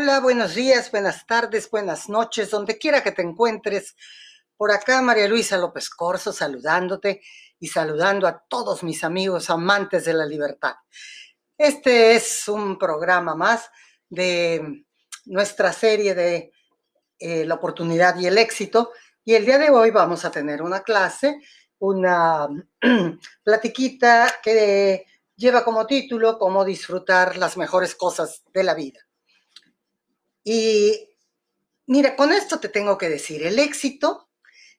Hola, buenos días, buenas tardes, buenas noches, donde quiera que te encuentres. Por acá María Luisa López Corso saludándote y saludando a todos mis amigos amantes de la libertad. Este es un programa más de nuestra serie de eh, la oportunidad y el éxito. Y el día de hoy vamos a tener una clase, una platiquita que lleva como título cómo disfrutar las mejores cosas de la vida. Y mira, con esto te tengo que decir, el éxito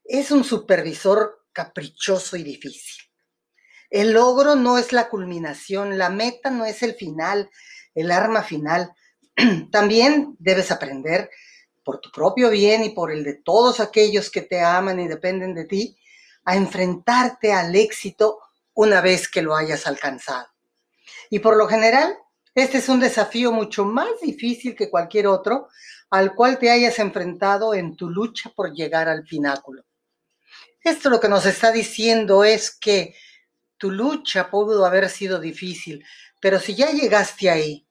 es un supervisor caprichoso y difícil. El logro no es la culminación, la meta no es el final, el arma final. También debes aprender por tu propio bien y por el de todos aquellos que te aman y dependen de ti, a enfrentarte al éxito una vez que lo hayas alcanzado. Y por lo general, este es un desafío mucho más difícil que cualquier otro al cual te hayas enfrentado en tu lucha por llegar al pináculo. Esto lo que nos está diciendo es que tu lucha pudo haber sido difícil, pero si ya llegaste ahí,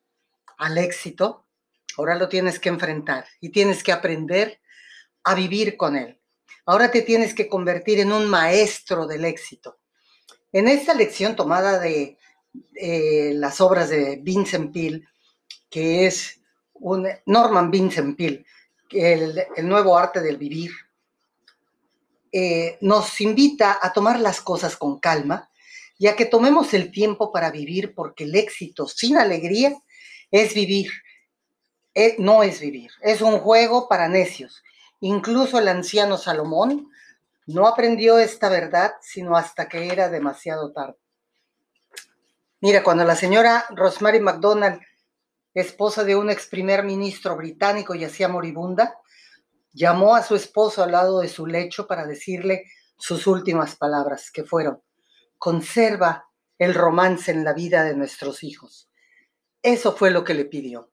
al éxito, ahora lo tienes que enfrentar y tienes que aprender a vivir con él. Ahora te tienes que convertir en un maestro del éxito. En esta lección tomada de eh, las obras de Vincent Peale, que es un Norman Vincent Peale, el, el nuevo arte del vivir, eh, nos invita a tomar las cosas con calma y a que tomemos el tiempo para vivir, porque el éxito sin alegría es vivir, eh, no es vivir, es un juego para necios. Incluso el anciano Salomón no aprendió esta verdad sino hasta que era demasiado tarde. Mira, cuando la señora Rosemary MacDonald, esposa de un ex primer ministro británico, yacía moribunda, llamó a su esposo al lado de su lecho para decirle sus últimas palabras, que fueron, conserva el romance en la vida de nuestros hijos. Eso fue lo que le pidió.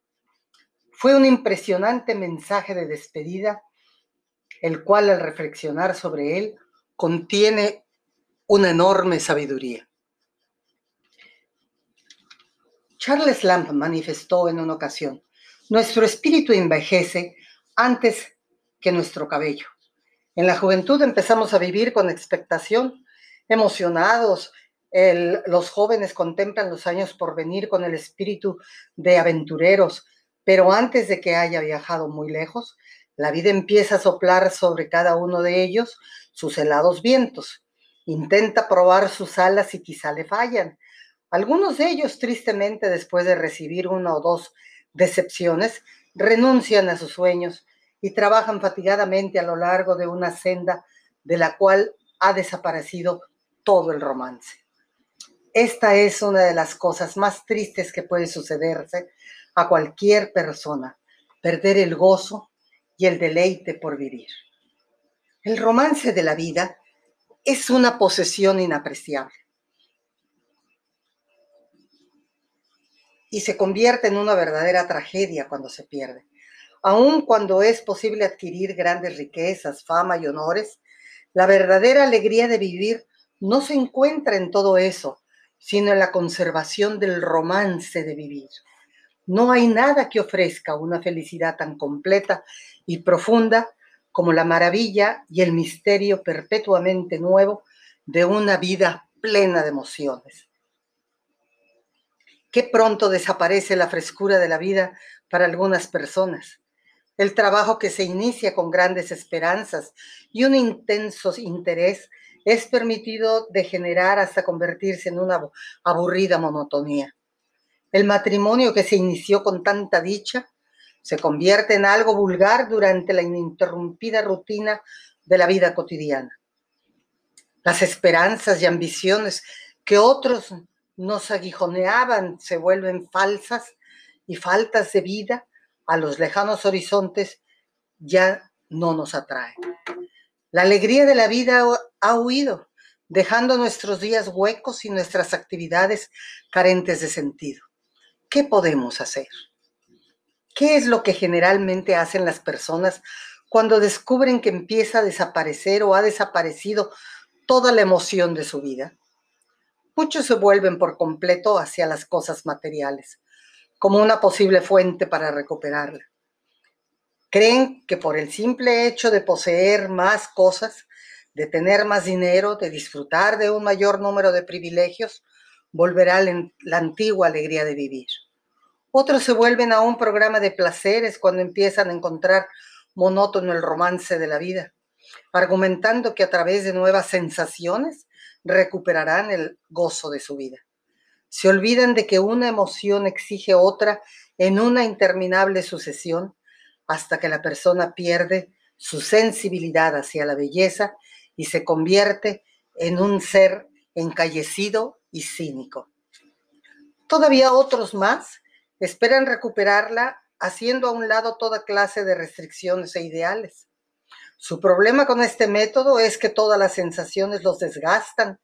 Fue un impresionante mensaje de despedida, el cual al reflexionar sobre él contiene una enorme sabiduría. Charles Lamb manifestó en una ocasión, nuestro espíritu envejece antes que nuestro cabello. En la juventud empezamos a vivir con expectación, emocionados. los jóvenes contemplan los años por venir con el espíritu de aventureros, pero antes de que haya viajado muy lejos, la vida empieza a soplar sobre cada uno de ellos sus helados vientos. Intenta probar sus alas y quizá le fallan. Algunos de ellos, tristemente, después de recibir una o dos decepciones, renuncian a sus sueños y trabajan fatigadamente a lo largo de una senda de la cual ha desaparecido todo el romance. Esta es una de las cosas más tristes que puede sucederse a cualquier persona, perder el gozo y el deleite por vivir. El romance de la vida es una posesión inapreciable y se convierte en una verdadera tragedia cuando se pierde. Aun cuando es posible adquirir grandes riquezas, fama y honores, la verdadera alegría de vivir no se encuentra en todo eso, sino en la conservación del romance de vivir. No hay nada que ofrezca una felicidad tan completa y profunda como la maravilla y el misterio perpetuamente nuevo de una vida plena de emociones. Qué pronto desaparece la frescura de la vida para algunas personas el trabajo que se inicia con grandes esperanzas y un intenso interés es permitido degenerar hasta convertirse en una aburrida monotonía. El matrimonio que se inició con tanta dicha se convierte en algo vulgar durante la ininterrumpida rutina de la vida cotidiana. Las esperanzas y ambiciones que otros nos aguijoneaban se vuelven falsas y faltas de vida a los lejanos horizontes ya no nos atrae. La alegría de la vida ha huido, dejando nuestros días huecos y nuestras actividades carentes de sentido. ¿Qué podemos hacer? ¿Qué es lo que generalmente hacen las personas cuando descubren que empieza a desaparecer o ha desaparecido toda la emoción de su vida? Muchos se vuelven por completo hacia las cosas materiales, como una posible fuente para recuperarla. Creen que por el simple hecho de poseer más cosas, de tener más dinero, de disfrutar de un mayor número de privilegios, volverá la antigua alegría de vivir. Otros se vuelven a un programa de placeres cuando empiezan a encontrar monótono el romance de la vida, argumentando que a través de nuevas sensaciones recuperarán el gozo de su vida. Se olvidan de que una emoción exige otra en una interminable sucesión hasta que la persona pierde su sensibilidad hacia la belleza y se convierte en un ser encallecido y cínico. Todavía otros más esperan recuperarla haciendo a un lado toda clase de restricciones e ideales. Su problema con este método es que todas las sensaciones los desgastan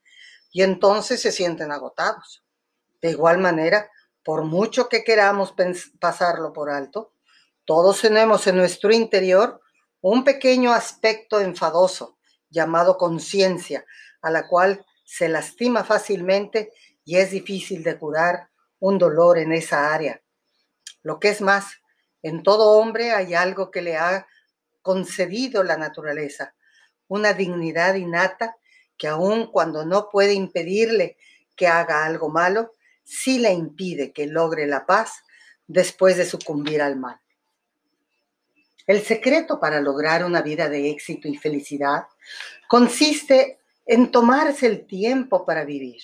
y entonces se sienten agotados. De igual manera, por mucho que queramos pasarlo por alto, todos tenemos en nuestro interior un pequeño aspecto enfadoso llamado conciencia, a la cual se lastima fácilmente y es difícil de curar un dolor en esa área. Lo que es más, en todo hombre hay algo que le ha concedido la naturaleza, una dignidad innata que aun cuando no puede impedirle que haga algo malo, sí le impide que logre la paz después de sucumbir al mal. El secreto para lograr una vida de éxito y felicidad consiste en tomarse el tiempo para vivir.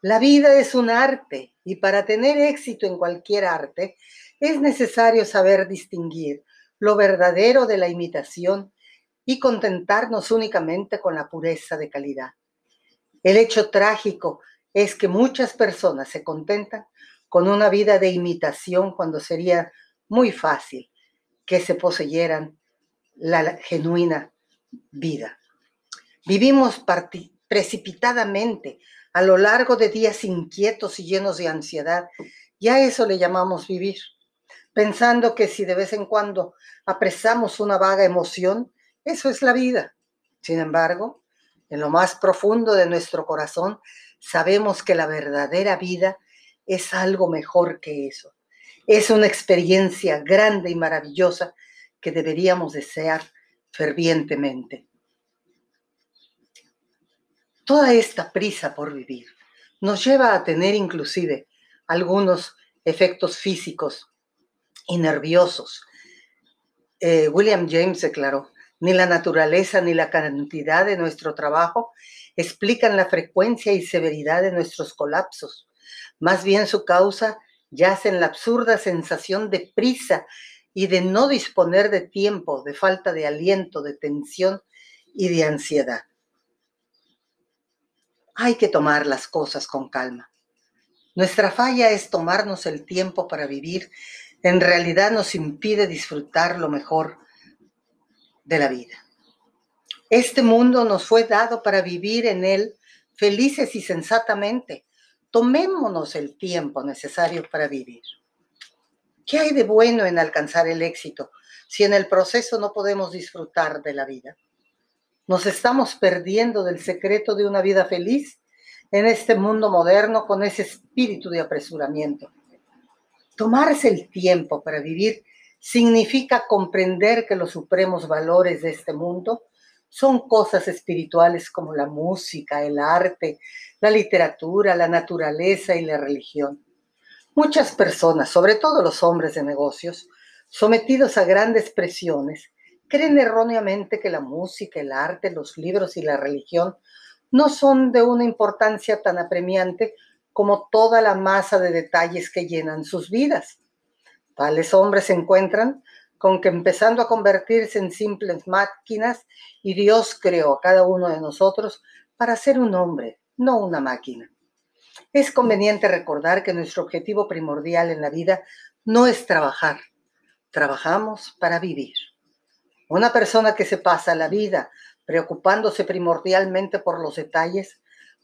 La vida es un arte y para tener éxito en cualquier arte es necesario saber distinguir lo verdadero de la imitación y contentarnos únicamente con la pureza de calidad. El hecho trágico es que muchas personas se contentan con una vida de imitación cuando sería muy fácil que se poseyeran la genuina vida. Vivimos precipitadamente a lo largo de días inquietos y llenos de ansiedad, y a eso le llamamos vivir, pensando que si de vez en cuando apresamos una vaga emoción, eso es la vida. Sin embargo, en lo más profundo de nuestro corazón, sabemos que la verdadera vida es algo mejor que eso. Es una experiencia grande y maravillosa que deberíamos desear fervientemente. Toda esta prisa por vivir nos lleva a tener inclusive algunos efectos físicos y nerviosos. Eh, William James declaró, ni la naturaleza ni la cantidad de nuestro trabajo explican la frecuencia y severidad de nuestros colapsos. Más bien su causa yace en la absurda sensación de prisa y de no disponer de tiempo, de falta de aliento, de tensión y de ansiedad. Hay que tomar las cosas con calma. Nuestra falla es tomarnos el tiempo para vivir. En realidad nos impide disfrutar lo mejor de la vida. Este mundo nos fue dado para vivir en él felices y sensatamente. Tomémonos el tiempo necesario para vivir. ¿Qué hay de bueno en alcanzar el éxito si en el proceso no podemos disfrutar de la vida? Nos estamos perdiendo del secreto de una vida feliz en este mundo moderno con ese espíritu de apresuramiento. Tomarse el tiempo para vivir significa comprender que los supremos valores de este mundo son cosas espirituales como la música, el arte, la literatura, la naturaleza y la religión. Muchas personas, sobre todo los hombres de negocios, sometidos a grandes presiones, creen erróneamente que la música, el arte, los libros y la religión no son de una importancia tan apremiante como toda la masa de detalles que llenan sus vidas. Tales hombres se encuentran con que empezando a convertirse en simples máquinas y Dios creó a cada uno de nosotros para ser un hombre, no una máquina. Es conveniente recordar que nuestro objetivo primordial en la vida no es trabajar, trabajamos para vivir. Una persona que se pasa la vida preocupándose primordialmente por los detalles,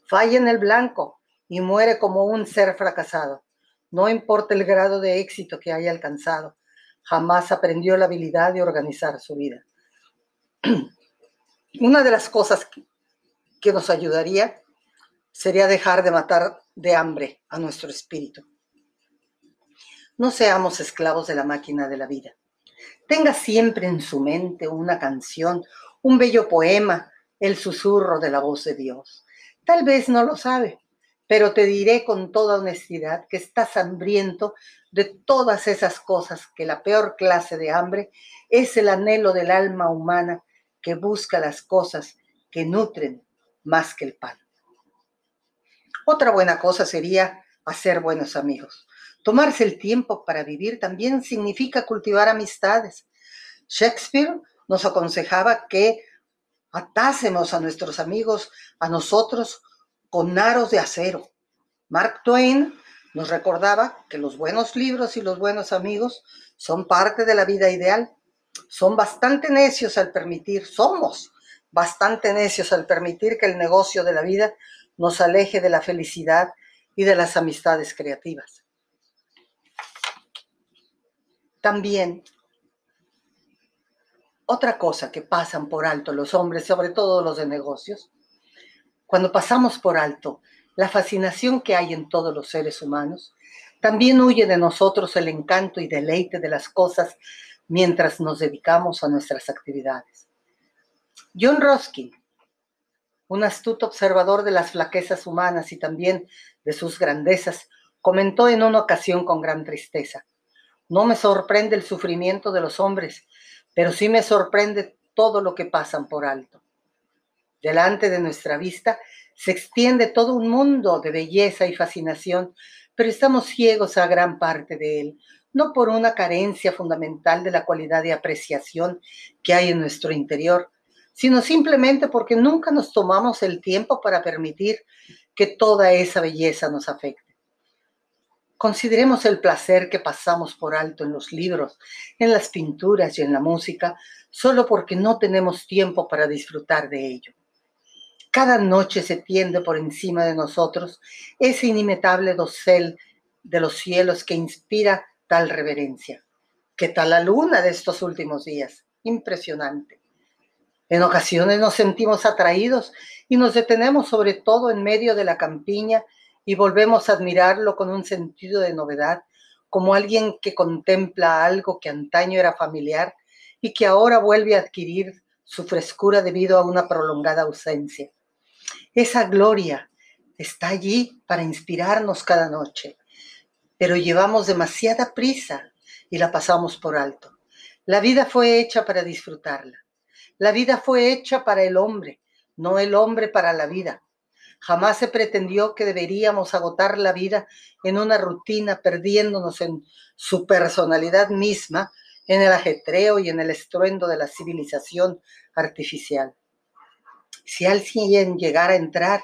falla en el blanco y muere como un ser fracasado. No importa el grado de éxito que haya alcanzado, jamás aprendió la habilidad de organizar su vida. Una de las cosas que nos ayudaría sería dejar de matar de hambre a nuestro espíritu. No seamos esclavos de la máquina de la vida. Tenga siempre en su mente una canción, un bello poema, el susurro de la voz de Dios. Tal vez no lo sabe, pero te diré con toda honestidad que estás hambriento de todas esas cosas, que la peor clase de hambre es el anhelo del alma humana que busca las cosas que nutren más que el pan. Otra buena cosa sería hacer buenos amigos. Tomarse el tiempo para vivir también significa cultivar amistades. Shakespeare nos aconsejaba que atásemos a nuestros amigos, a nosotros, con aros de acero. Mark Twain nos recordaba que los buenos libros y los buenos amigos son parte de la vida ideal. Son bastante necios al permitir, somos bastante necios al permitir que el negocio de la vida nos aleje de la felicidad y de las amistades creativas. También, otra cosa que pasan por alto los hombres, sobre todo los de negocios, cuando pasamos por alto la fascinación que hay en todos los seres humanos, también huye de nosotros el encanto y deleite de las cosas mientras nos dedicamos a nuestras actividades. John Ruskin, un astuto observador de las flaquezas humanas y también de sus grandezas, comentó en una ocasión con gran tristeza, no me sorprende el sufrimiento de los hombres, pero sí me sorprende todo lo que pasan por alto. Delante de nuestra vista se extiende todo un mundo de belleza y fascinación, pero estamos ciegos a gran parte de él, no por una carencia fundamental de la cualidad de apreciación que hay en nuestro interior, sino simplemente porque nunca nos tomamos el tiempo para permitir que toda esa belleza nos afecte. Consideremos el placer que pasamos por alto en los libros, en las pinturas y en la música, solo porque no tenemos tiempo para disfrutar de ello. Cada noche se tiende por encima de nosotros ese inimitable dosel de los cielos que inspira tal reverencia. ¿Qué tal la luna de estos últimos días? Impresionante. En ocasiones nos sentimos atraídos y nos detenemos sobre todo en medio de la campiña y volvemos a admirarlo con un sentido de novedad, como alguien que contempla algo que antaño era familiar y que ahora vuelve a adquirir su frescura debido a una prolongada ausencia. Esa gloria está allí para inspirarnos cada noche, pero llevamos demasiada prisa y la pasamos por alto. La vida fue hecha para disfrutarla. La vida fue hecha para el hombre, no el hombre para la vida. Jamás se pretendió que deberíamos agotar la vida en una rutina, perdiéndonos en su personalidad misma, en el ajetreo y en el estruendo de la civilización artificial. Si alguien llegara a entrar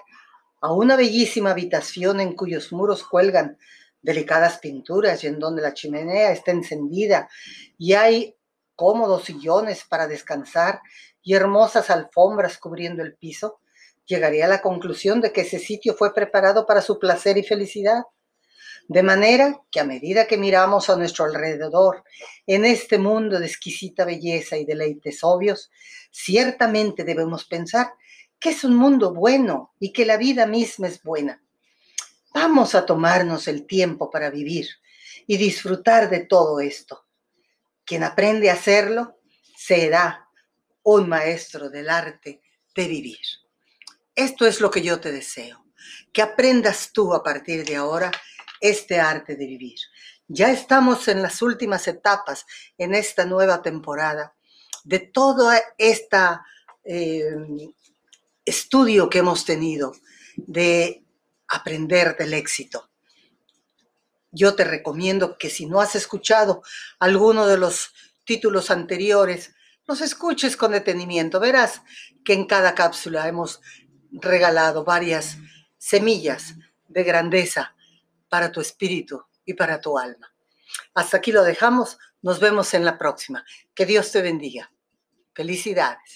a una bellísima habitación en cuyos muros cuelgan delicadas pinturas y en donde la chimenea está encendida y hay cómodos sillones para descansar y hermosas alfombras cubriendo el piso, llegaría a la conclusión de que ese sitio fue preparado para su placer y felicidad. De manera que a medida que miramos a nuestro alrededor en este mundo de exquisita belleza y deleites obvios, ciertamente debemos pensar que es un mundo bueno y que la vida misma es buena. Vamos a tomarnos el tiempo para vivir y disfrutar de todo esto. Quien aprende a hacerlo será un maestro del arte de vivir. Esto es lo que yo te deseo, que aprendas tú a partir de ahora este arte de vivir. Ya estamos en las últimas etapas en esta nueva temporada de todo este estudio que hemos tenido de aprender del éxito. Yo te recomiendo que si no has escuchado alguno de los títulos anteriores, los escuches con detenimiento. Verás que en cada cápsula hemos regalado varias semillas de grandeza para tu espíritu y para tu alma. Hasta aquí lo dejamos. Nos vemos en la próxima. Que Dios te bendiga. Felicidades.